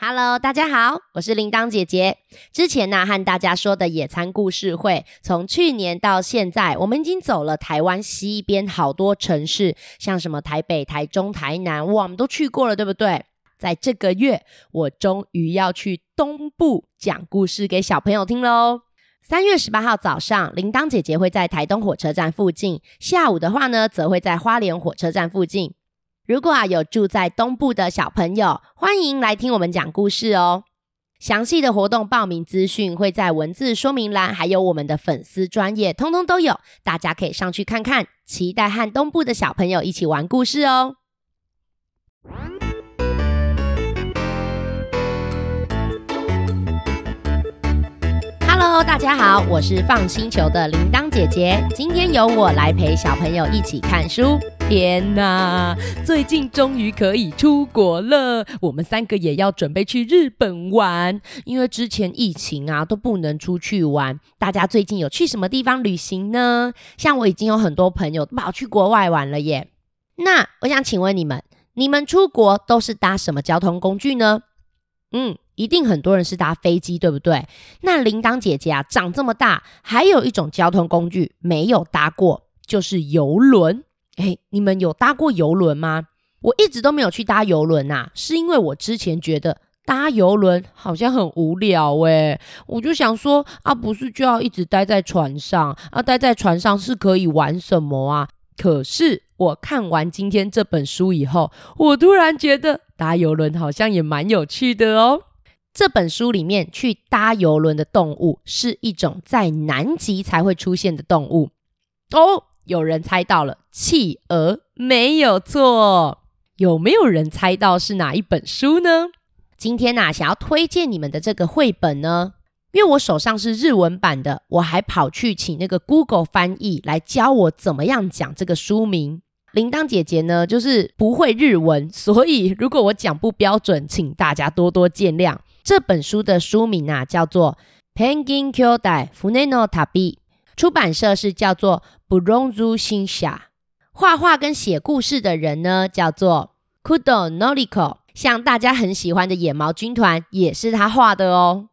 Hello，大家好，我是铃铛姐姐。之前呢、和大家说的野餐故事会，从去年到现在，我们已经走了台湾西边好多城市，像什么台北、台中、台南，哇，我们都去过了，对不对？在这个月，我终于要去东部讲故事给小朋友听喽。三月十八号早上，铃铛姐姐会在台东火车站附近；下午的话呢，则会在花莲火车站附近。如果啊有住在东部的小朋友，欢迎来听我们讲故事哦。详细的活动报名资讯会在文字说明栏，还有我们的粉丝专业，通通都有，大家可以上去看看。期待和东部的小朋友一起玩故事哦。Hello，大家好，我是放星球的铃铛姐姐，今天由我来陪小朋友一起看书。天哪，最近终于可以出国了，我们三个也要准备去日本玩。因为之前疫情啊都不能出去玩，大家最近有去什么地方旅行呢？像我已经有很多朋友跑去国外玩了耶。那我想请问你们，你们出国都是搭什么交通工具呢？嗯，一定很多人是搭飞机，对不对？那铃铛姐姐啊，长这么大还有一种交通工具没有搭过，就是游轮。哎，你们有搭过游轮吗？我一直都没有去搭游轮呐，是因为我之前觉得搭游轮好像很无聊诶，我就想说啊，不是就要一直待在船上啊？待在船上是可以玩什么啊？可是我看完今天这本书以后，我突然觉得搭游轮好像也蛮有趣的哦。这本书里面去搭游轮的动物是一种在南极才会出现的动物哦。有人猜到了，企鹅没有错。有没有人猜到是哪一本书呢？今天呐、啊，想要推荐你们的这个绘本呢，因为我手上是日文版的，我还跑去请那个 Google 翻译来教我怎么样讲这个书名。铃铛姐姐呢，就是不会日文，所以如果我讲不标准，请大家多多见谅。这本书的书名啊，叫做《ペンギン兄弟船の旅》。 出版社是叫做ブロンズ新社，画画跟写故事的人呢叫做工藤纪子，像大家很喜欢的野毛军团也是他画的哦。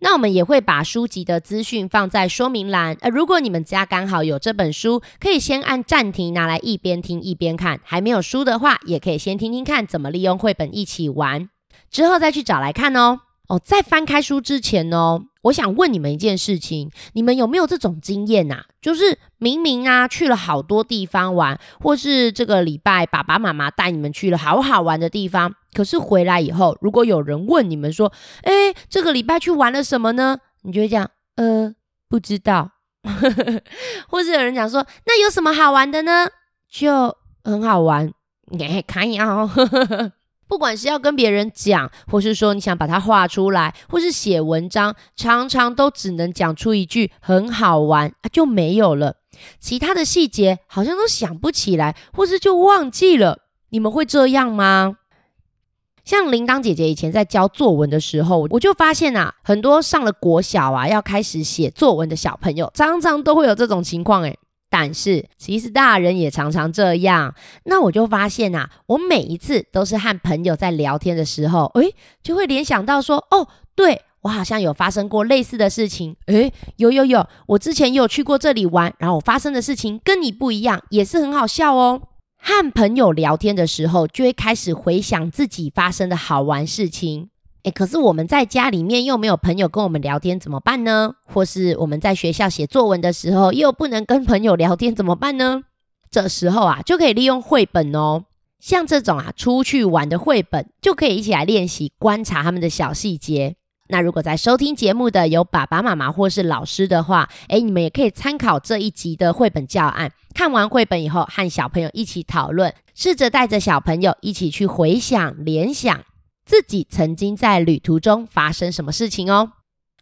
那我们也会把书籍的资讯放在说明栏，呃，如果你们家刚好有这本书，可以先按暂停，拿来一边听一边看；还没有书的话，也可以先听听看怎么利用绘本一起玩，之后再去找来看哦。哦，在翻开书之前呢， 我想问你们一件事情：你们有没有这种经验呐？就是明明啊去了好多地方玩，或是这个礼拜爸爸妈妈带你们去了好好玩的地方，可是回来以后，如果有人问你们说：“诶，这个礼拜去玩了什么呢？”你就会讲：“呃，不知道。”或是有人讲说：“那有什么好玩的呢？”就很好玩，你看一下哦。不管是要跟别人讲，或是说你想把它画出来，或是写文章，常常都只能讲出一句很好玩啊，就没有了。其他的细节好像都想不起来，或是就忘记了。你们会这样吗？像铃铛姐姐以前在教作文的时候，我就发现啊，很多上了国小啊要开始写作文的小朋友，常常都会有这种情况诶。但是其实大人也常常这样，那我就发现啊，我每一次都是和朋友在聊天的时候，诶，就会联想到说，哦，对，我好像有发生过类似的事情，诶，有有有，我之前有去过这里玩，然后我发生的事情跟你不一样，也是很好笑哦。和朋友聊天的时候，就会开始回想自己发生的好玩事情。诶，可是我们在家里面又没有朋友跟我们聊天，怎么办呢？或是我们在学校写作文的时候又不能跟朋友聊天，怎么办呢？这时候啊，就可以利用绘本哦。像这种啊，出去玩的绘本，就可以一起来练习观察他们的小细节。那如果在收听节目的有爸爸妈妈或是老师的话，诶，你们也可以参考这一集的绘本教案。看完绘本以后，和小朋友一起讨论，试着带着小朋友一起去回想、联想。自己曾经在旅途中发生什么事情哦。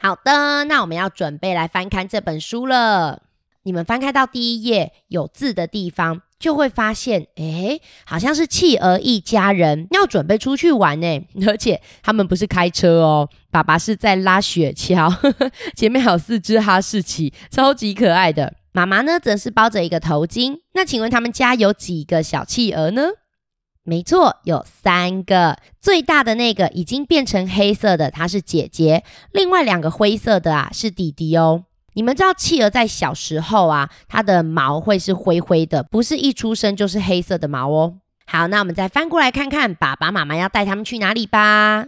好的，那我们要准备来翻看这本书了。你们翻开到第一页有字的地方，就会发现，诶，好像是企鹅一家人要准备出去玩呢，而且他们不是开车哦，爸爸是在拉雪橇，前面还有四只哈士奇，超级可爱的。妈妈呢，则是包着一个头巾。那请问他们家有几个小企鹅呢？没错，有三个。最大的那个已经变成黑色的，它是姐姐；另外两个灰色的啊，是弟弟哦。你们知道企鹅在小时候啊，它的毛会是灰灰的，不是一出生就是黑色的毛哦。好，那我们再翻过来看看，爸爸妈妈要带他们去哪里吧。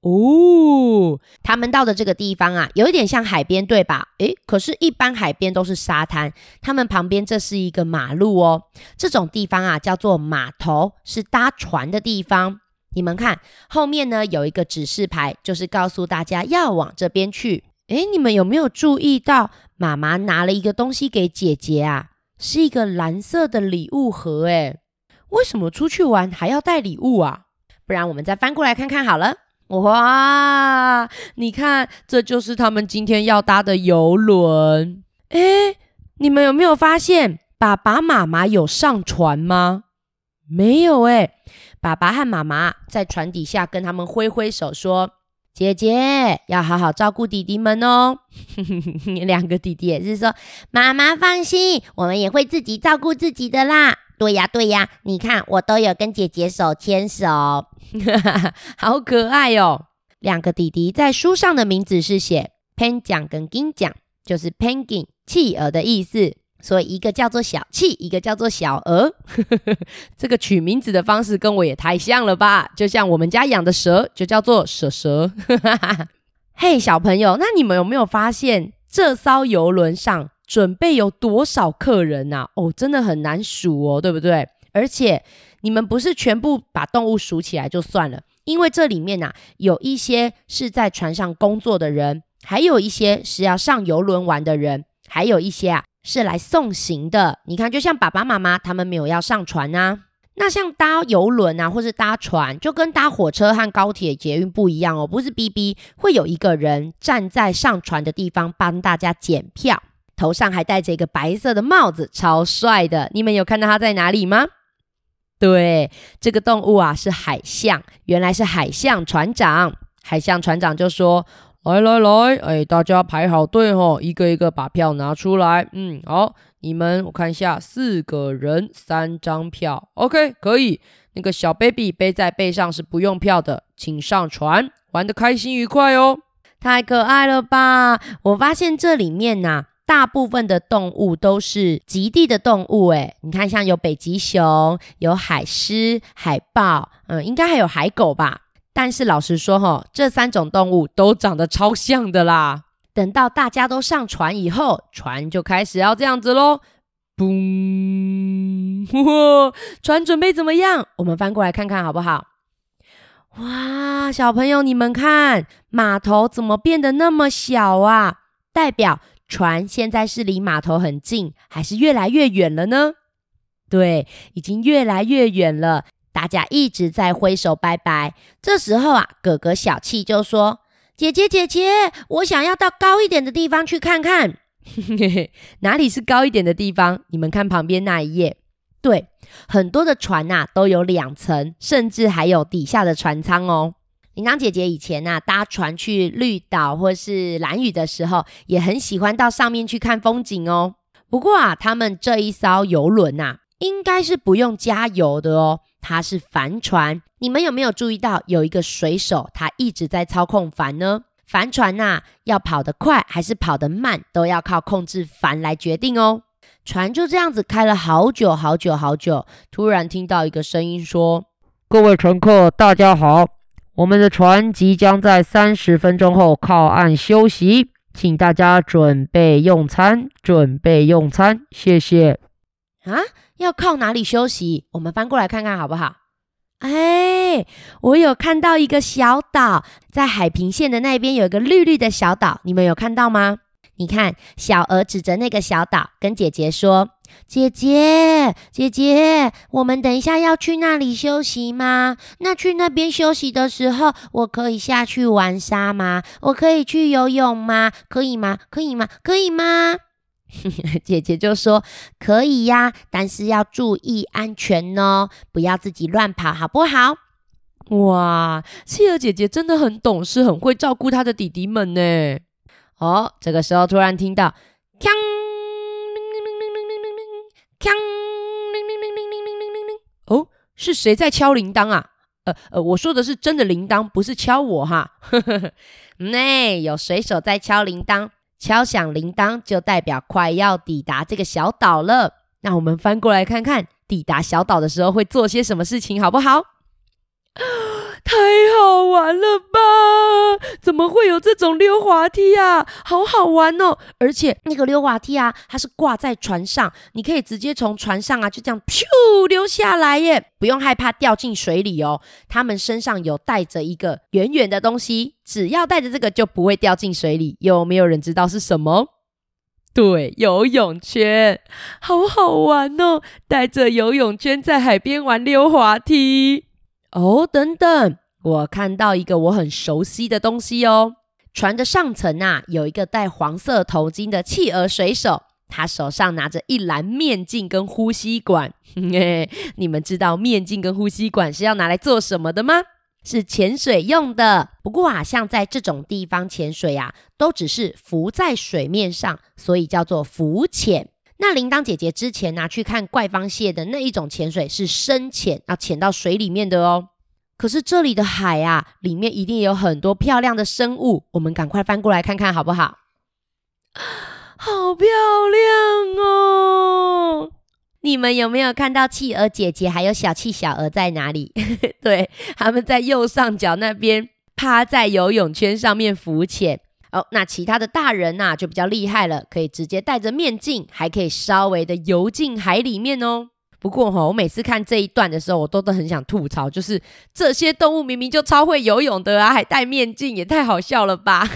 哦，他们到的这个地方啊，有一点像海边，对吧？诶，可是，一般海边都是沙滩，他们旁边这是一个马路哦。这种地方啊，叫做码头，是搭船的地方。你们看，后面呢，有一个指示牌，就是告诉大家要往这边去。诶，你们有没有注意到妈妈拿了一个东西给姐姐啊？是一个蓝色的礼物盒。诶，为什么出去玩还要带礼物啊？不然我们再翻过来看看好了。哇，你看，这就是他们今天要搭的游轮。诶，你们有没有发现爸爸妈妈有上船吗？没有诶，爸爸和妈妈在船底下跟他们挥挥手说。姐姐要好好照顾弟弟们哦。两个弟弟也是说：“妈妈放心，我们也会自己照顾自己的啦。”对呀，对呀，你看我都有跟姐姐手牵手，好可爱哦。两个弟弟在书上的名字是写 penguin 跟 g i n g n 就是 penguin 企鹅的意思。所以一个叫做小企，一个叫做小鹅。这个取名字的方式跟我也太像了吧？就像我们家养的蛇，就叫做蛇蛇。嘿，hey, 小朋友，那你们有没有发现这艘游轮上准备有多少客人啊？哦，真的很难数哦，对不对？而且你们不是全部把动物数起来就算了，因为这里面啊有一些是在船上工作的人，还有一些是要上游轮玩的人，还有一些啊。是来送行的，你看，就像爸爸妈妈他们没有要上船啊。那像搭游轮啊，或是搭船，就跟搭火车和高铁、捷运不一样哦，不是 BB，会有一个人站在上船的地方帮大家检票，头上还戴着一个白色的帽子，超帅的。你们有看到他在哪里吗？对，这个动物啊是海象，原来是海象船长。海象船长就说。来来来，哎，大家排好队哦，一个一个把票拿出来。嗯，好，你们我看一下，四个人三张票，OK，可以。那个小 baby 背在背上是不用票的，请上船，玩得开心愉快哦。太可爱了吧！我发现这里面呐、大部分的动物都是极地的动物，哎，你看，像有北极熊，有海狮、海豹，嗯，应该还有海狗吧。但是老实说齁，这三种动物都长得超像的啦。等到大家都上船以后，船就开始要这样子喽。嘣！船准备怎么样？我们翻过来看看好不好？哇，小朋友你们看，码头怎么变得那么小啊？代表船现在是离码头很近，还是越来越远了呢？对，已经越来越远了。大家一直在挥手拜拜。这时候啊，哥哥小气就说：“姐姐姐姐，我想要到高一点的地方去看看。” 哪里是高一点的地方？你们看旁边那一页，对，很多的船呐、啊、都有两层，甚至还有底下的船舱哦。铃铛姐姐以前呐、搭船去绿岛或是兰屿的时候，也很喜欢到上面去看风景哦。不过啊，他们这一艘游轮呐，应该是不用加油的哦。它是帆船，你们有没有注意到有一个水手，他一直在操控帆呢？帆船呐、要跑得快还是跑得慢，都要靠控制帆来决定哦。船就这样子开了好久好久好久，突然听到一个声音说：“各位乘客，大家好，我们的船即将在三十分钟后靠岸休息，请大家准备用餐，准备用餐，谢谢。”啊？要靠哪里休息？我们翻过来看看好不好？哎，我有看到一个小岛，在海平线的那边有一个绿绿的小岛，你们有看到吗？你看，小鹅指着那个小岛，跟姐姐说：“姐姐，姐姐，我们等一下要去那里休息吗？那去那边休息的时候，我可以下去玩沙吗？我可以去游泳吗？可以吗？可以吗？可以吗？” 姐姐就说：“可以呀，但是要注意安全哦，不要自己乱跑，好不好？”哇，企鹅姐姐真的很懂事，很会照顾她的弟弟们呢。哦，这个时候突然听到“锵”。哦，是谁在敲铃铛啊？呃呃，我说的是真的铃铛，不是敲我哈。那、有水手在敲铃铛，敲响铃铛就代表快要抵达这个小岛了。那我们翻过来看看，抵达小岛的时候会做些什么事情，好不好？太好玩了吧！怎么会有这种溜滑梯啊？好好玩哦！而且那个溜滑梯啊，它是挂在船上，你可以直接从船上啊，就这样咻溜下来耶，不用害怕掉进水里哦。他们身上有带着一个圆圆的东西，只要带着这个就不会掉进水里。有没有人知道是什么？对，游泳圈，好好玩哦！带着游泳圈在海边玩溜滑梯。哦，等等，我看到一个我很熟悉的东西哦。船的上层啊，有一个戴黄色头巾的企鹅水手，他手上拿着一篮面镜跟呼吸管。嘿，你们知道面镜跟呼吸管是要拿来做什么的吗？是潜水用的。不过啊，像在这种地方潜水啊，都只是浮在水面上，所以叫做浮潜。那铃铛姐姐之前拿、去看怪方蟹的那一种潜水是深潜，要潜到水里面的哦。可是这里的海啊，里面一定有很多漂亮的生物，我们赶快翻过来看看好不好？好漂亮哦！你们有没有看到企鹅姐姐还有小企小鹅在哪里？对，他们在右上角那边趴在游泳圈上面浮潜。哦，那其他的大人呐、啊、就比较厉害了，可以直接戴着面镜，还可以稍微的游进海里面哦。不过哈、我每次看这一段的时候，我都都很想吐槽，就是这些动物明明就超会游泳的啊，还戴面镜，也太好笑了吧！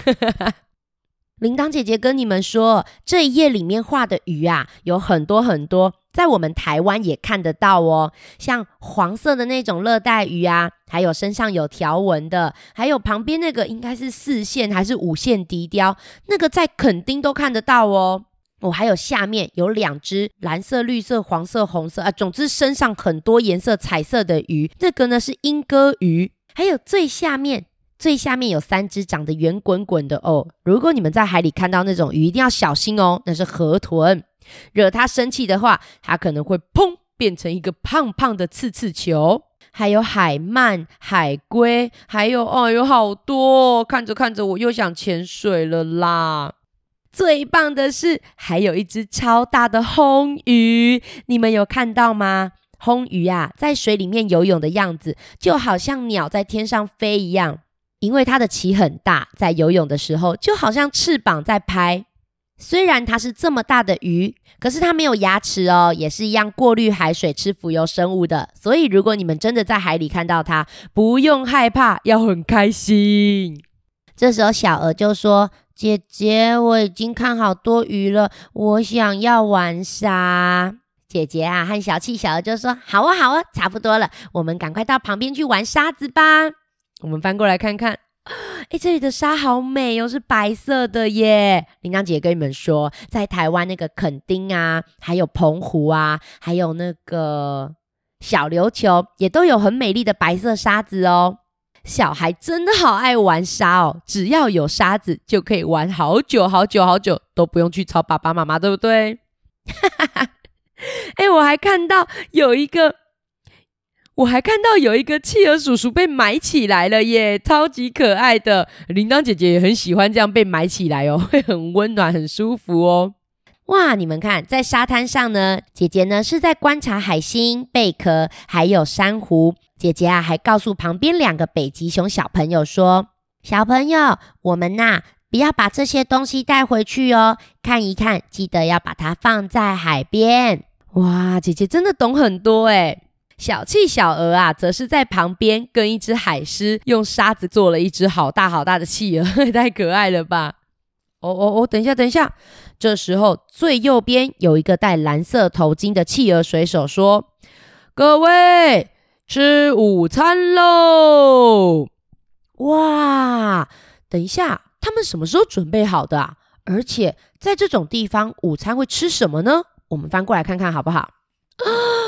铃铛姐姐跟你们说，这一页里面画的鱼啊，有很多很多。在我们台湾也看得到哦，像黄色的那种热带鱼啊，还有身上有条纹的，还有旁边那个应该是四线还是五线笛鯛，那个在垦丁都看得到哦。哦，还有下面有两只蓝色、绿色、黄色、红色啊，总之身上很多颜色彩色的鱼，那个呢是莺歌鱼。还有最下面，最下面有三只长得圆滚滚的哦。如果你们在海里看到那种鱼，一定要小心哦，那是河豚。惹他生气的话，他可能会砰变成一个胖胖的刺刺球。还有海鳗、海龟，还有哦，有好多，看着看着我又想潜水了啦。最棒的是，还有一只超大的红鱼，你们有看到吗？红鱼啊，在水里面游泳的样子，就好像鸟在天上飞一样，因为它的鳍很大，在游泳的时候就好像翅膀在拍。虽然它是这么大的鱼，可是它没有牙齿哦，也是一样过滤海水、吃浮游生物的。所以，如果你们真的在海里看到它，不用害怕，要很开心。这时候，小鹅就说：“姐姐，我已经看好多鱼了，我想要玩沙。”姐姐啊，和小气小鹅就说：“好啊，好啊，差不多了，我们赶快到旁边去玩沙子吧。”我们翻过来看看。哎，这里的沙好美哦，是白色的耶！铃铛姐跟你们说，在台湾那个垦丁啊，还有澎湖啊，还有那个小琉球，也都有很美丽的白色沙子哦。小孩真的好爱玩沙哦，只要有沙子就可以玩好久好久好久，都不用去吵爸爸妈妈，对不对？哈哈哈！哎，我还看到有一个。我还看到有一个企鹅叔叔被埋起来了耶，超级可爱的。铃铛姐姐也很喜欢这样被埋起来哦，会很温暖、很舒服哦。哇，你们看，在沙滩上呢，姐姐呢是在观察海星、贝壳，还有珊瑚。姐姐啊，还告诉旁边两个北极熊小朋友说：“小朋友，我们呐，不要把这些东西带回去哦，看一看，记得要把它放在海边。”哇，姐姐真的懂很多诶。小气小鹅啊，则是在旁边跟一只海狮用沙子做了一只好大好大的企鹅，太可爱了吧！哦哦哦，等一下，等一下。这时候最右边有一个戴蓝色头巾的企鹅水手说：“各位，吃午餐喽！”哇，等一下，他们什么时候准备好的啊？而且在这种地方，午餐会吃什么呢？我们翻过来看看好不好？啊，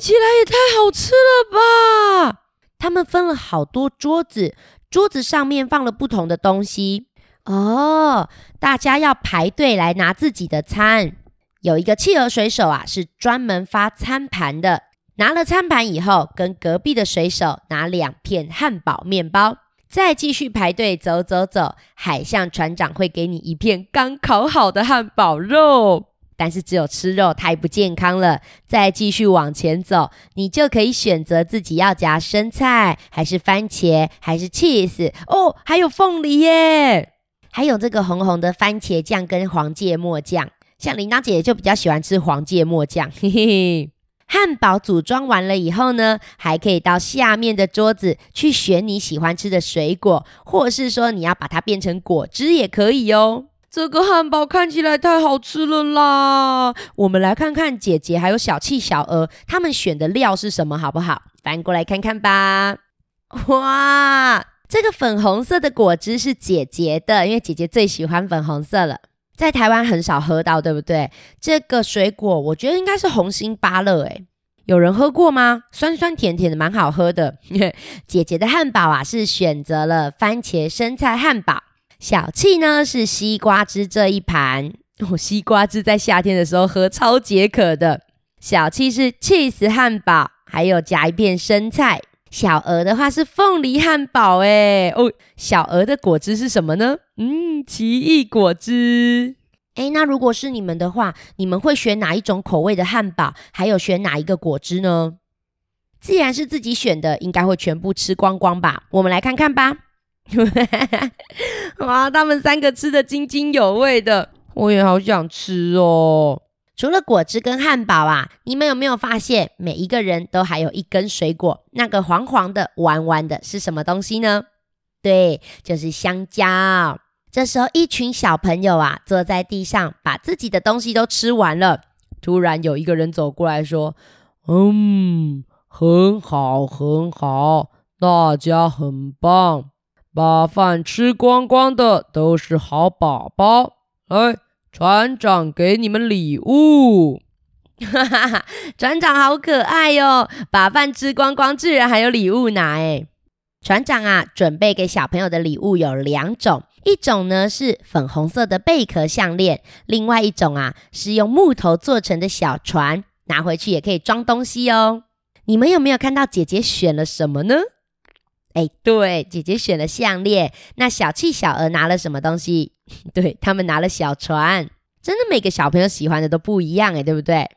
起来也太好吃了吧！他们分了好多桌子，桌子上面放了不同的东西哦。大家要排队来拿自己的餐。有一个企鹅水手啊，是专门发餐盘的。拿了餐盘以后，跟隔壁的水手拿两片汉堡面包，再继续排队走走走。海象船长会给你一片刚烤好的汉堡肉，但是只有吃肉太不健康了。再继续往前走，你就可以选择自己要夹生菜，还是番茄，还是 cheese 哦，还有凤梨耶，还有这个红红的番茄酱跟黄芥末酱。像铃铛姐姐就比较喜欢吃黄芥末酱，嘿嘿嘿。汉堡组装完了以后呢，还可以到下面的桌子去选你喜欢吃的水果，或是说你要把它变成果汁也可以哦。这个汉堡看起来太好吃了啦！我们来看看姐姐还有小气小鹅他们选的料是什么，好不好？翻过来看看吧。哇，这个粉红色的果汁是姐姐的，因为姐姐最喜欢粉红色了。在台湾很少喝到，对不对？这个水果我觉得应该是红心芭乐，诶，有人喝过吗？酸酸甜甜的，蛮好喝的。姐姐的汉堡啊，是选择了番茄生菜汉堡。小气呢是西瓜汁这一盘，哦，西瓜汁在夏天的时候喝超解渴的。小气是 cheese 汉堡，还有夹一片生菜。小鹅的话是凤梨汉堡，诶哦，小鹅的果汁是什么呢？嗯，奇异果汁。诶，那如果是你们的话，你们会选哪一种口味的汉堡？还有选哪一个果汁呢？既然是自己选的，应该会全部吃光光吧？我们来看看吧。哇，他们三个吃得津津有味的，我也好想吃哦。除了果汁跟汉堡啊，你们有没有发现每一个人都还有一根水果？那个黄黄的、弯弯的是什么东西呢？对，就是香蕉。这时候，一群小朋友啊，坐在地上，把自己的东西都吃完了。突然有一个人走过来说：“嗯，很好，很好，大家很棒，把饭吃光光的都是好宝宝。来。”船长给你们礼物，哈哈哈！船长好可爱哟，把饭吃光光，居然还有礼物拿诶。船长啊，准备给小朋友的礼物有两种，一种呢是粉红色的贝壳项链，另外一种啊是用木头做成的小船，拿回去也可以装东西哦。你们有没有看到姐姐选了什么呢？哎，对，姐姐选了项链。那小气小鹅拿了什么东西？对，他们拿了小船。真的，每个小朋友喜欢的都不一样哎，对不对？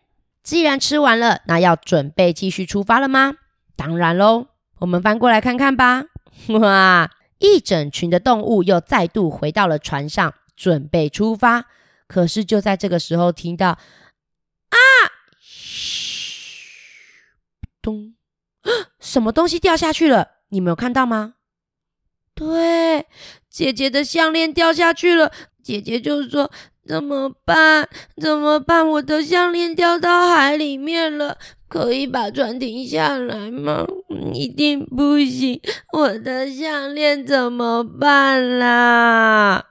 既然吃完了，那要准备继续出发了吗？当然喽，我们翻过来看看吧。哇，一整群的动物又再度回到了船上，准备出发。可是就在这个时候，听到啊，嘘，咚，什么东西掉下去了？你们有看到吗？对，姐姐的项链掉下去了。姐姐就说：“怎么办？怎么办？我的项链掉到海里面了，可以把船停下来吗？一定不行！我的项链怎么办啦？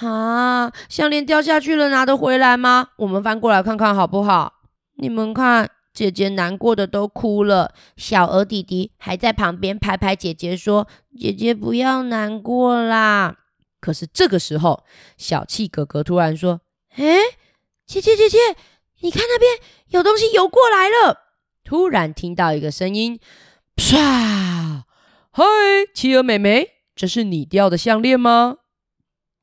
啊，项链掉下去了，拿得回来吗？我们翻过来看看好不好？你们看。”姐姐难过的都哭了，小鹅弟弟还在旁边拍拍姐姐说：“姐姐不要难过啦。”可是这个时候，小气哥哥突然说：“诶，姐姐姐姐，你看那边有东西游过来了。”突然听到一个声音：“唰！嗨，企鹅妹妹，这是你掉的项链吗？”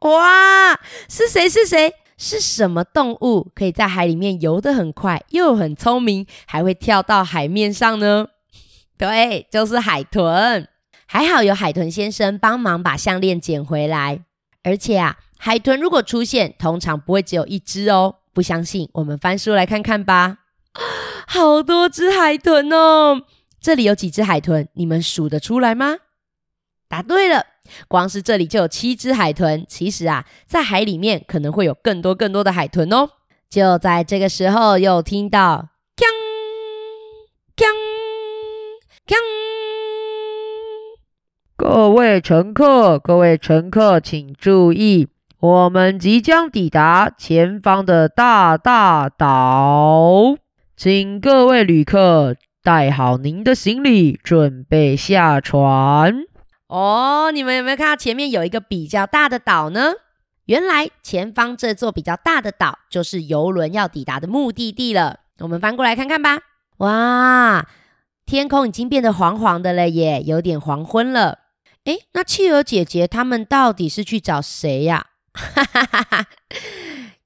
哇，是谁？是谁？是什么动物可以在海里面游得很快，又很聪明，还会跳到海面上呢？对，就是海豚。还好有海豚先生帮忙把项链捡回来。而且啊，海豚如果出现，通常不会只有一只哦。不相信，我们翻书来看看吧。好多只海豚哦！这里有几只海豚？你们数得出来吗？答对了，光是这里就有七只海豚。其实啊，在海里面可能会有更多更多的海豚哦。就在这个时候，又听到“锵锵锵”，各位乘客，各位乘客，请注意，我们即将抵达前方的大大岛，请各位旅客带好您的行李，准备下船。哦，你们有没有看到前面有一个比较大的岛呢？原来前方这座比较大的岛就是游轮要抵达的目的地了。我们翻过来看看吧。哇，天空已经变得黄黄的了耶，有点黄昏了。诶，那企鹅姐姐他们到底是去找谁呀？哈哈哈哈，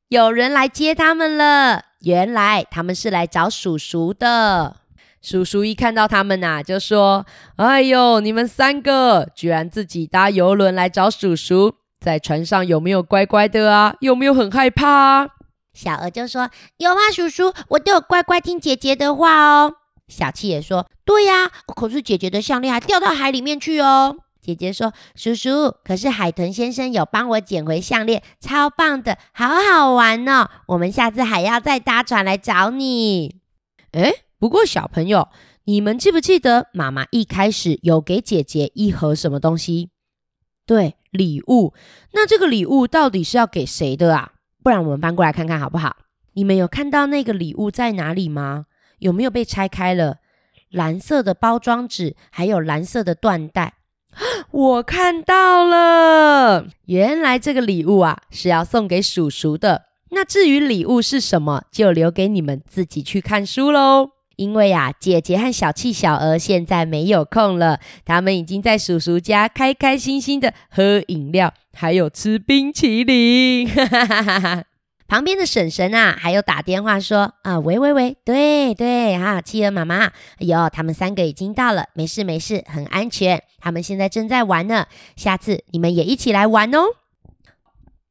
有人来接他们了。原来他们是来找叔叔的。叔叔一看到他们呐、就说：“哎呦，你们三个居然自己搭邮轮来找叔叔，在船上有没有乖乖的啊？有没有很害怕啊？”小鹅就说：“有啊，叔叔，我都有乖乖听姐姐的话哦。”小七也说：“对呀，可是姐姐的项链还掉到海里面去哦。”姐姐说：“叔叔，可是海豚先生有帮我捡回项链，超棒的，好好玩哦！我们下次还要再搭船来找你。”诶不过，小朋友，你们记不记得妈妈一开始有给姐姐一盒什么东西？对，礼物。那这个礼物到底是要给谁的啊？不然我们搬过来看看好不好？你们有看到那个礼物在哪里吗？有没有被拆开了？蓝色的包装纸，还有蓝色的缎带。我看到了，原来这个礼物啊是要送给叔叔的。那至于礼物是什么，就留给你们自己去看书喽。因为呀、啊，姐姐和小气小鹅现在没有空了，他们已经在叔叔家开开心心的喝饮料，还有吃冰淇淋。旁边的婶婶啊，还有打电话说啊，喂喂喂，对对哈，企鹅妈妈，哎，他们三个已经到了，没事没事，很安全，他们现在正在玩呢，下次你们也一起来玩哦。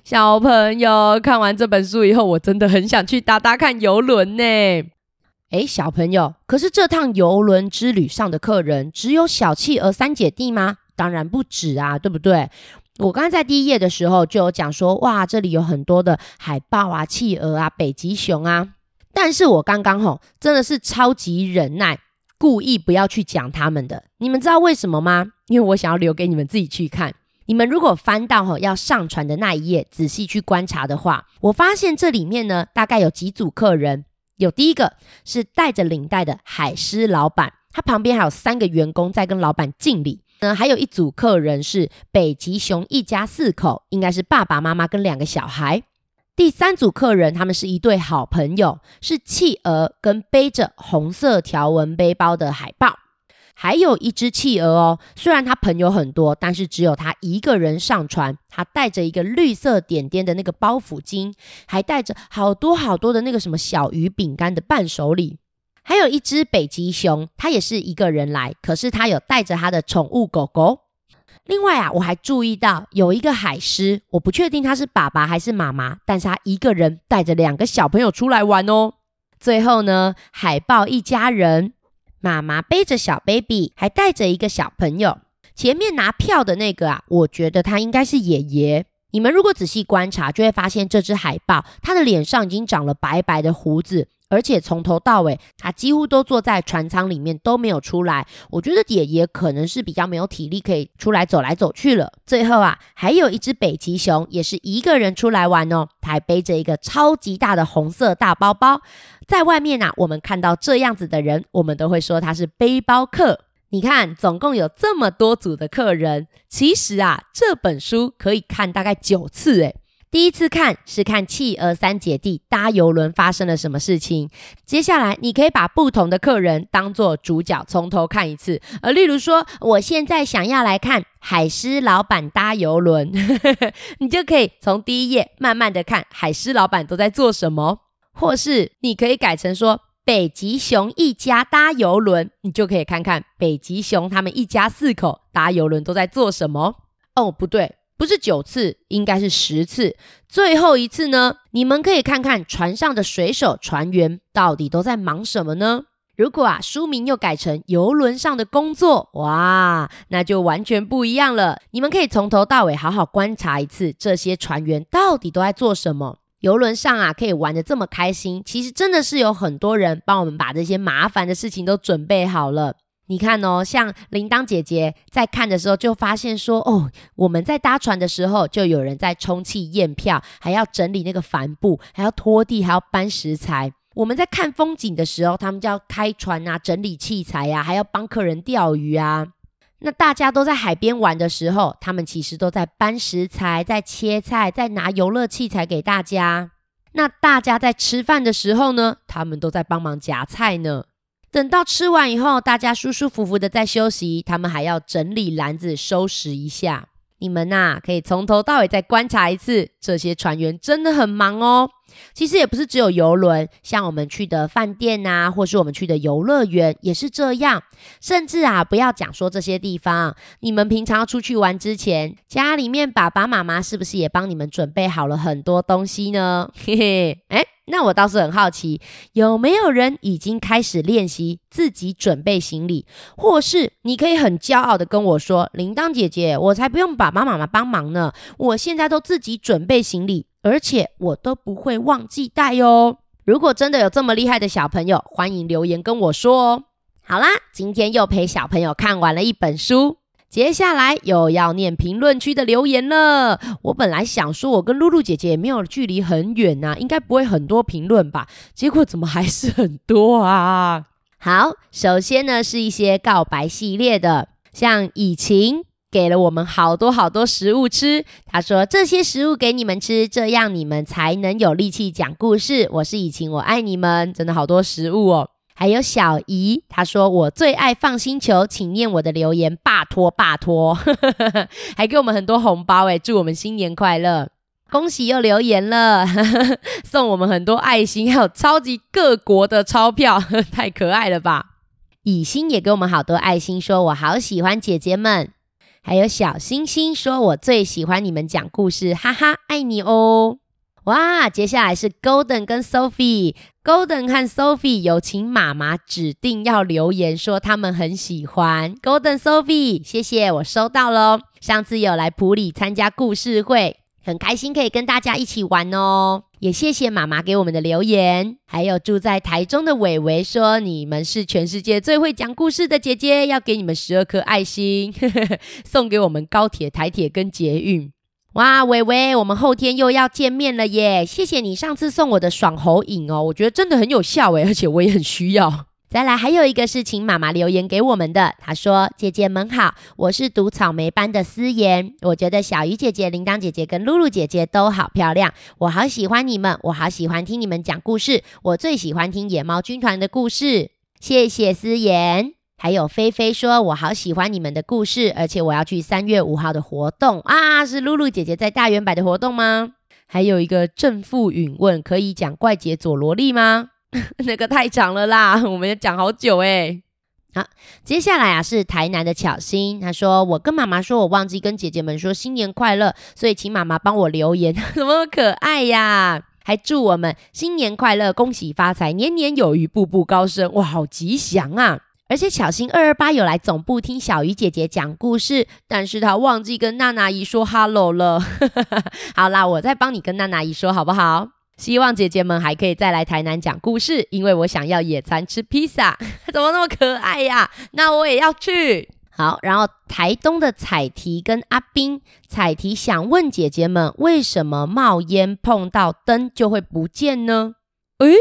小朋友，看完这本书以后，我真的很想去搭搭看游轮呢。诶，小朋友，可是这趟游轮之旅上的客人只有小企鹅三姐弟吗？当然不止啊，对不对？我刚才在第一页的时候就有讲说，哇，这里有很多的海豹啊、企鹅啊、北极熊啊。但是我刚刚吼真的是超级忍耐，故意不要去讲他们的。你们知道为什么吗？因为我想要留给你们自己去看。你们如果翻到吼要上船的那一页，仔细去观察的话，我发现这里面呢，大概有几组客人。有第一个是带着领带的海狮老板，他旁边还有三个员工在跟老板敬礼。嗯，还有一组客人是北极熊一家四口，应该是爸爸妈妈跟两个小孩。第三组客人，他们是一对好朋友，是企鹅跟背着红色条纹背包的海豹。还有一只企鹅哦，虽然他朋友很多，但是只有他一个人上船。他带着一个绿色点点的那个包袱巾，还带着好多好多的那个什么小鱼饼干的伴手礼。还有一只北极熊，它也是一个人来，可是它有带着它的宠物狗狗。另外啊，我还注意到有一个海狮，我不确定它是爸爸还是妈妈，但是它一个人带着两个小朋友出来玩哦。最后呢，海豹一家人。妈妈背着小 baby，还带着一个小朋友。前面拿票的那个啊，我觉得他应该是爷爷。你们如果仔细观察，就会发现这只海豹，它的脸上已经长了白白的胡子，而且从头到尾，他几乎都坐在船舱里面都没有出来。我觉得爷爷可能是比较没有体力可以出来走来走去了。最后啊，还有一只北极熊，也是一个人出来玩哦，它还背着一个超级大的红色大包包。在外面啊，我们看到这样子的人，我们都会说他是背包客。你看，总共有这么多组的客人，其实啊，这本书可以看大概九次诶。第一次看是看企鹅三姐弟搭邮轮发生了什么事情，接下来你可以把不同的客人当做主角，从头看一次。呃，例如说，我现在想要来看海狮老板搭邮轮，你就可以从第一页慢慢的看海狮老板都在做什么。或是你可以改成说北极熊一家搭邮轮，你就可以看看北极熊他们一家四口搭邮轮都在做什么。哦，不对，不是九次，应该是十次。最后一次呢，你们可以看看船上的水手船员到底都在忙什么呢？如果啊书名又改成游轮上的工作，哇，那就完全不一样了。你们可以从头到尾好好观察一次，这些船员到底都在做什么。游轮上啊，可以玩得这么开心，其实真的是有很多人帮我们把这些麻烦的事情都准备好了。你看哦，像铃铛姐姐在看的时候，就发现说，哦，我们在搭船的时候，就有人在充气验票，还要整理那个帆布，还要拖地，还要搬食材。我们在看风景的时候，他们就要开船啊，整理器材呀，还要帮客人钓鱼啊。那大家都在海边玩的时候，他们其实都在搬食材，在切菜，在拿游乐器材给大家。那大家在吃饭的时候呢，他们都在帮忙夹菜呢。等到吃完以后，大家舒舒服服的在休息，他们还要整理篮子，收拾一下。你们呐、可以从头到尾再观察一次，这些船员真的很忙哦。其实也不是只有游轮，像我们去的饭店啊，或是我们去的游乐园也是这样。甚至啊，不要讲说这些地方，你们平常出去玩之前，家里面爸爸妈妈是不是也帮你们准备好了很多东西呢？嘿嘿，诶，那我倒是很好奇，有没有人已经开始练习自己准备行李，或是你可以很骄傲的跟我说，铃铛姐姐，我才不用爸爸妈妈帮忙呢，我现在都自己准备行李。而且我都不会忘记带哦。如果真的有这么厉害的小朋友，欢迎留言跟我说哦。好啦，今天又陪小朋友看完了一本书，接下来又要念评论区的留言了。我本来想说，我跟露露姐姐也没有距离很远呐，应该不会很多评论吧？结果怎么还是很多啊？好，首先呢是一些告白系列的，像以晴。给了我们好多好多食物吃，他说，这些食物给你们吃，这样你们才能有力气讲故事。我是以晴，我爱你们，真的好多食物哦。还有小姨，她说，我最爱放星球，请念我的留言，拜托拜托，还给我们很多红包诶，祝我们新年快乐，恭喜又留言了，送我们很多爱心，还有超级各国的钞票，太可爱了吧。以心也给我们好多爱心，说我好喜欢姐姐们。还有小星星说：“我最喜欢你们讲故事，哈哈，爱你哦！”哇，接下来是 Golden 跟 Sophie，Golden 和 Sophie 有请妈妈指定要留言说他们很喜欢 Golden Sophie，谢谢，我收到喽。上次有来普里参加故事会，很开心可以跟大家一起玩哦。也谢谢妈妈给我们的留言，还有住在台中的伟伟说，你们是全世界最会讲故事的姐姐，要给你们十二颗爱心，送给我们高铁、台铁跟捷运。哇，伟伟，我们后天又要见面了耶！谢谢你上次送我的爽喉饮哦，我觉得真的很有效诶，而且我也很需要。再来，还有一个是请妈妈留言给我们的。她说：“姐姐们好，我是读草莓班的思妍。我觉得小鱼姐姐、铃铛姐姐跟露露姐姐都好漂亮，我好喜欢你们，我好喜欢听你们讲故事。我最喜欢听野猫军团的故事。谢谢思妍。还有菲菲说，我好喜欢你们的故事，而且我要去三月五号的活动啊！是露露姐姐在大圆百的活动吗？还有一个正负允问，可以讲怪杰佐罗力吗？” 那个太长了啦，我们要讲好久诶。好，接下来啊是台南的巧心，他说，我跟妈妈说我忘记跟姐姐们说新年快乐，所以请妈妈帮我留言，怎么可爱呀？还祝我们新年快乐，恭喜发财，年年有余，步步高升，哇，好吉祥啊！而且巧心二二八有来总部听小鱼姐姐讲故事，但是她忘记跟娜娜姨说 hello 了。好啦，我再帮你跟娜娜姨说好不好？希望姐姐们还可以再来台南讲故事，因为我想要野餐吃披萨，怎么那么可爱呀？那我也要去。好，然后台东的彩提跟阿斌，彩提想问姐姐们，为什么冒烟碰到灯就会不见呢？诶，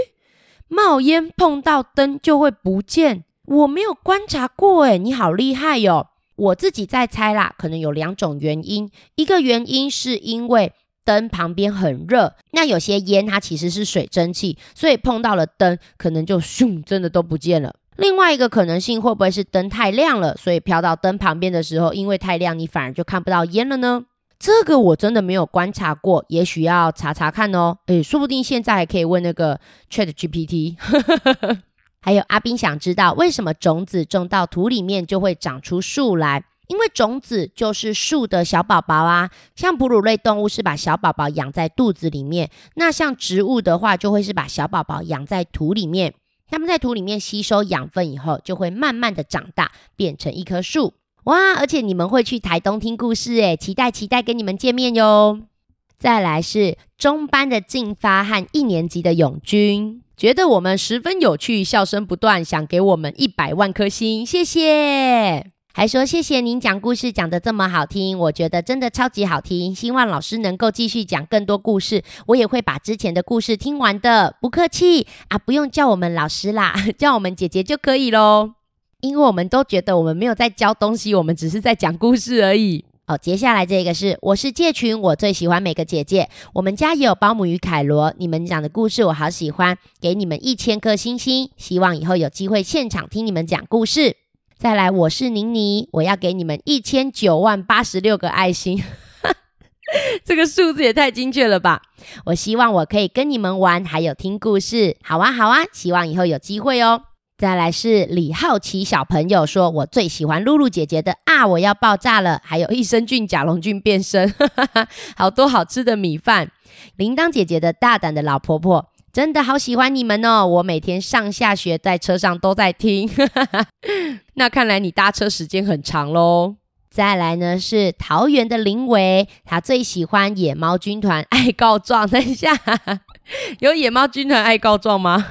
冒烟碰到灯就会不见，我没有观察过诶，你好厉害哟！我自己在猜啦，可能有两种原因，一个原因是因为。灯旁边很热，那有些烟它其实是水蒸气，所以碰到了灯，可能就咻，真的都不见了。另外一个可能性会不会是灯太亮了，所以飘到灯旁边的时候，因为太亮，你反而就看不到烟了呢？这个我真的没有观察过，也许要查查看哦。诶，说不定现在还可以问那个 ChatGPT。还有阿斌想知道，为什么种子种到土里面就会长出树来？因为种子就是树的小宝宝啊，像哺乳类动物是把小宝宝养在肚子里面，那像植物的话就会是把小宝宝养在土里面。它们在土里面吸收养分以后，就会慢慢的长大，变成一棵树。哇！而且你们会去台东听故事诶，期待期待跟你们见面哟。再来是中班的进发和一年级的永军，觉得我们十分有趣，笑声不断，想给我们一百万颗星，谢谢。还说谢谢您讲故事讲得这么好听，我觉得真的超级好听，希望老师能够继续讲更多故事，我也会把之前的故事听完的。不客气啊，不用叫我们老师啦，叫我们姐姐就可以喽。因为我们都觉得我们没有在教东西，我们只是在讲故事而已。哦，接下来这个是我是借群，我最喜欢每个姐姐。我们家也有保姆与凯罗，你们讲的故事我好喜欢，给你们一千颗星星。希望以后有机会现场听你们讲故事。再来，我是宁妮，我要给你们一千九万八十六个爱心。这个数字也太精确了吧！我希望我可以跟你们玩，还有听故事。好啊，好啊，希望以后有机会哦。再来是李好奇小朋友说，我最喜欢露露姐姐的啊，我要爆炸了！还有益生菌甲龙菌变身，好多好吃的米饭。铃铛姐姐的大胆的老婆婆，真的好喜欢你们哦！我每天上下学在车上都在听，那看来你搭车时间很长喽。再来呢是桃园的林维，他最喜欢野猫军团爱告状。等一下，有野猫军团爱告状吗？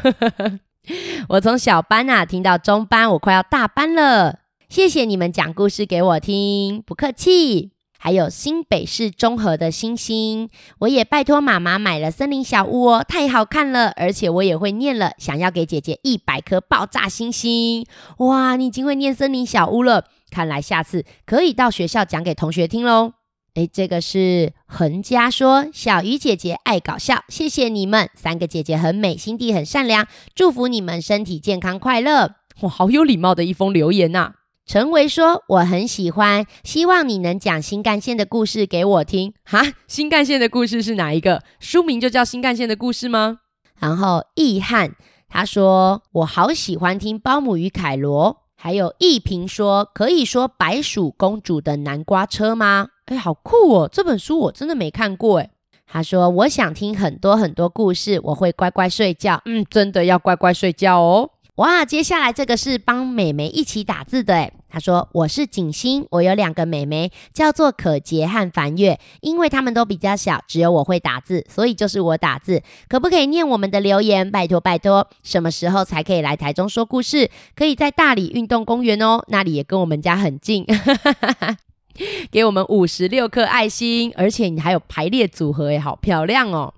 我从小班啊听到中班，我快要大班了。谢谢你们讲故事给我听，不客气。还有新北市中和的星星，我也拜托妈妈买了森林小屋哦，太好看了，而且我也会念了，想要给姐姐一百颗爆炸星星。哇，你已经会念森林小屋了，看来下次可以到学校讲给同学听喽。诶，这个是恒家说，小鱼姐姐爱搞笑，谢谢你们三个姐姐很美，心地很善良，祝福你们身体健康快乐。哇，好有礼貌的一封留言呐、啊！陈维说我很喜欢，希望你能讲新干线的故事给我听。哈，新干线的故事是哪一个？书名就叫新干线的故事吗？然后易汉他说我好喜欢听包姆与凯罗。还有易平说，可以说白鼠公主的南瓜车吗？哎，好酷哦！这本书我真的没看过哎。他说，我想听很多很多故事，我会乖乖睡觉。嗯，真的要乖乖睡觉哦。哇，接下来这个是帮美眉一起打字的诶。他说：“我是景星，我有两个妹妹，叫做可杰和凡月。因为他们都比较小，只有我会打字，所以就是我打字。可不可以念我们的留言？拜托拜托！什么时候才可以来台中说故事？可以在大里运动公园哦，那里也跟我们家很近。给我们五十六颗爱心，而且你还有排列组合，诶，好漂亮哦！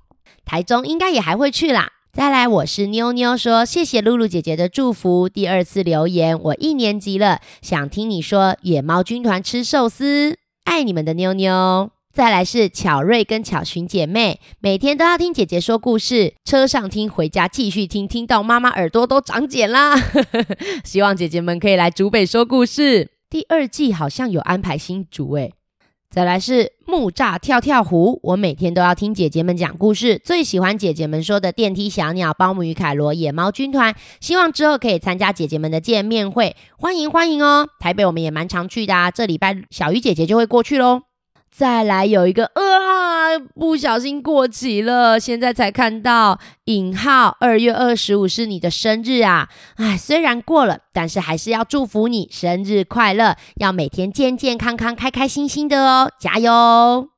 台中应该也还会去啦。”再来，我是妞妞说，谢谢露露姐姐的祝福。第二次留言，我一年级了，想听你说野猫军团吃寿司，爱你们的妞妞。再来是巧瑞跟巧寻姐妹，每天都要听姐姐说故事，车上听，回家继续听，听到妈妈耳朵都长茧啦。希望姐姐们可以来竹北说故事。第二季好像有安排新竹诶。再来是木栅跳跳虎，我每天都要听姐姐们讲故事，最喜欢姐姐们说的电梯小鸟、包姆与凯罗、野猫军团，希望之后可以参加姐姐们的见面会，欢迎欢迎哦！台北我们也蛮常去的啊，这礼拜小鱼姐姐就会过去喽。再来有一个不小心过期了，现在才看到引号二月二十五是你的生日啊！哎，虽然过了，但是还是要祝福你生日快乐，要每天健健康康、开开心心的哦，加油！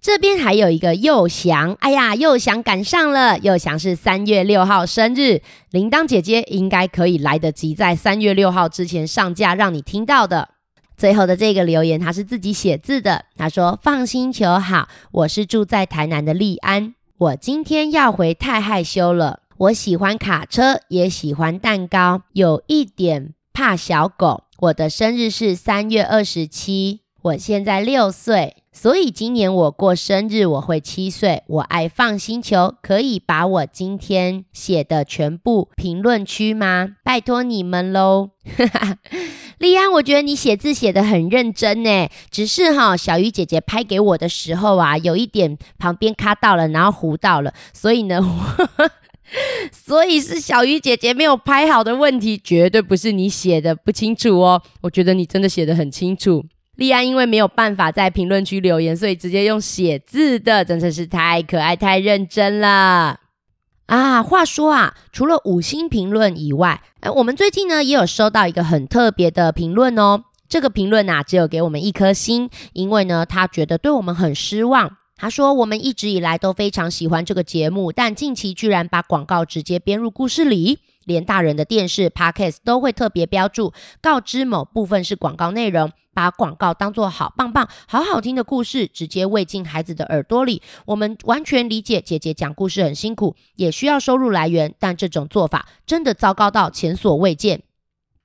这边还有一个佑翔，哎呀，佑翔赶上了，佑翔是三月六号生日，铃铛姐姐应该可以来得及在三月六号之前上架，让你听到的。最后的这个留言，他是自己写字的。他说：“放心求好，我是住在台南的利安。我今天要回，太害羞了。我喜欢卡车，也喜欢蛋糕，有一点怕小狗。我的生日是三月二十七，我现在六岁，所以今年我过生日我会七岁。我爱放星球，可以把我今天写的全部评论区吗？拜托你们喽。”利安，我觉得你写字写得很认真呢，只是哈，小鱼姐姐拍给我的时候啊，有一点旁边卡到了，然后糊到了，所以呢，所以是小鱼姐姐没有拍好的问题，绝对不是你写的不清楚哦。我觉得你真的写得很清楚。利安因为没有办法在评论区留言，所以直接用写字的，真的是太可爱、太认真了。啊，话说啊，除了五星评论以外，呃，我们最近呢也有收到一个很特别的评论哦。这个评论啊，只有给我们一颗星，因为呢，他觉得对我们很失望。他说，我们一直以来都非常喜欢这个节目，但近期居然把广告直接编入故事里，连大人的电视 Podcast 都会特别标注，告知某部分是广告内容。把广告当作好棒棒、好好听的故事，直接喂进孩子的耳朵里。我们完全理解姐姐讲故事很辛苦，也需要收入来源，但这种做法真的糟糕到前所未见。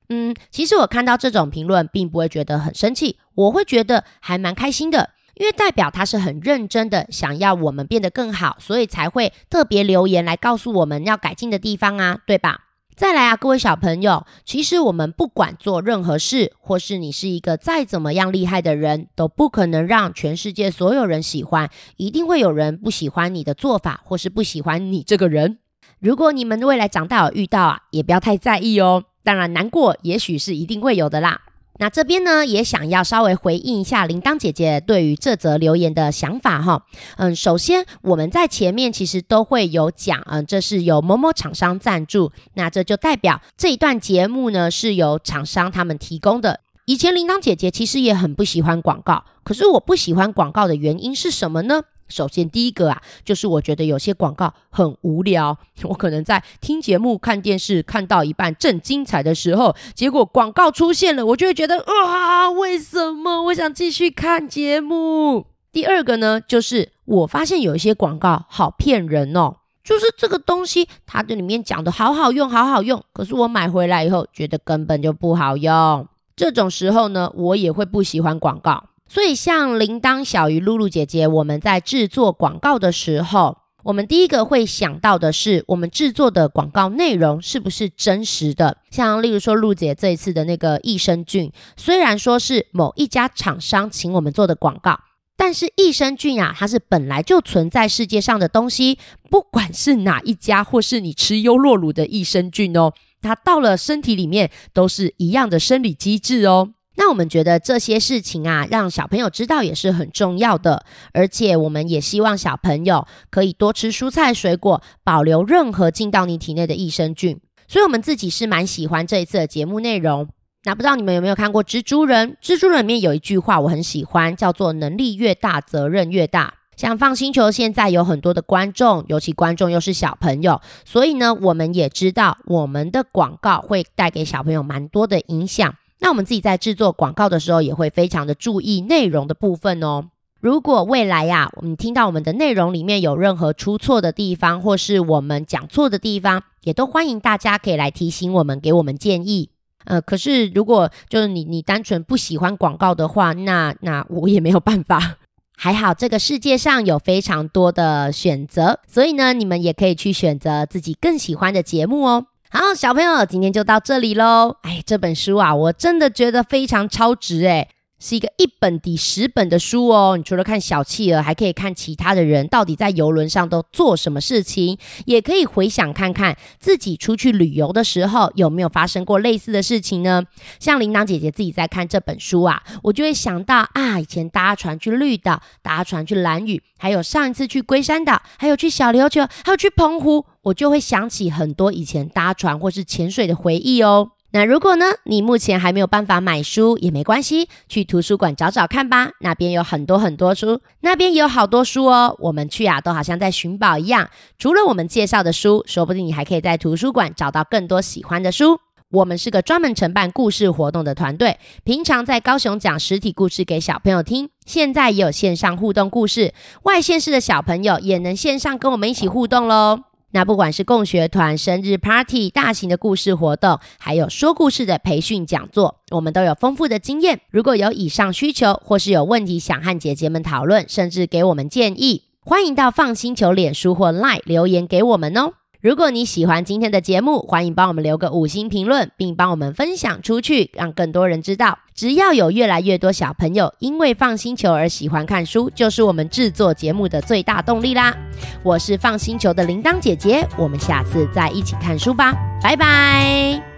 嗯，其实我看到这种评论，并不会觉得很生气，我会觉得还蛮开心的，因为代表他是很认真的，想要我们变得更好，所以才会特别留言来告诉我们要改进的地方啊，对吧？再来啊，各位小朋友，其实我们不管做任何事，或是你是一个再怎么样厉害的人，都不可能让全世界所有人喜欢，一定会有人不喜欢你的做法，或是不喜欢你这个人。如果你们未来长大有遇到啊，也不要太在意哦。当然，难过也许是一定会有的啦。那这边呢，也想要稍微回应一下铃铛姐姐对于这则留言的想法哈。嗯，首先我们在前面其实都会有讲，嗯，这是由某某厂商赞助，那这就代表这一段节目呢是由厂商他们提供的。以前铃铛姐姐其实也很不喜欢广告，可是我不喜欢广告的原因是什么呢？首先，第一个啊，就是我觉得有些广告很无聊。我可能在听节目、看电视，看到一半正精彩的时候，结果广告出现了，我就会觉得啊，为什么？我想继续看节目。第二个呢，就是我发现有一些广告好骗人哦，就是这个东西，它这里面讲的好好用，好好用，可是我买回来以后，觉得根本就不好用。这种时候呢，我也会不喜欢广告。所以，像铃铛、小鱼、露露姐姐，我们在制作广告的时候，我们第一个会想到的是，我们制作的广告内容是不是真实的？像例如说，露姐这一次的那个益生菌，虽然说是某一家厂商请我们做的广告，但是益生菌啊，它是本来就存在世界上的东西，不管是哪一家，或是你吃优酪乳的益生菌哦，它到了身体里面都是一样的生理机制哦。那我们觉得这些事情啊，让小朋友知道也是很重要的，而且我们也希望小朋友可以多吃蔬菜水果，保留任何进到你体内的益生菌。所以，我们自己是蛮喜欢这一次的节目内容。那不知道你们有没有看过《蜘蛛人》？蜘蛛人里面有一句话我很喜欢，叫做“能力越大，责任越大”。像放星球现在有很多的观众，尤其观众又是小朋友，所以呢，我们也知道我们的广告会带给小朋友蛮多的影响。那我们自己在制作广告的时候，也会非常的注意内容的部分哦。如果未来呀、我们听到我们的内容里面有任何出错的地方，或是我们讲错的地方，也都欢迎大家可以来提醒我们，给我们建议。呃，可是如果就是你你单纯不喜欢广告的话，那那我也没有办法。还好这个世界上有非常多的选择，所以呢，你们也可以去选择自己更喜欢的节目哦。好，小朋友，今天就到这里喽。哎，这本书啊，我真的觉得非常超值诶。是一个一本抵十本的书哦。你除了看小企鹅，还可以看其他的人到底在游轮上都做什么事情，也可以回想看看自己出去旅游的时候有没有发生过类似的事情呢？像铃铛姐姐自己在看这本书啊，我就会想到啊，以前搭船去绿岛，搭船去蓝屿，还有上一次去龟山岛，还有去小琉球，还有去澎湖，我就会想起很多以前搭船或是潜水的回忆哦。那如果呢，你目前还没有办法买书也没关系，去图书馆找找看吧，那边有很多很多书，那边也有好多书哦。我们去啊，都好像在寻宝一样。除了我们介绍的书，说不定你还可以在图书馆找到更多喜欢的书。我们是个专门承办故事活动的团队，平常在高雄讲实体故事给小朋友听，现在也有线上互动故事，外县市的小朋友也能线上跟我们一起互动喽。那不管是共学团、生日 party、大型的故事活动，还有说故事的培训讲座，我们都有丰富的经验。如果有以上需求，或是有问题想和姐姐们讨论，甚至给我们建议，欢迎到 FUN 星球脸书或 Line 留言给我们哦。如果你喜欢今天的节目，欢迎帮我们留个五星评论，并帮我们分享出去，让更多人知道。只要有越来越多小朋友因为放星球而喜欢看书，就是我们制作节目的最大动力啦。我是放星球的铃铛姐姐，我们下次再一起看书吧，拜拜。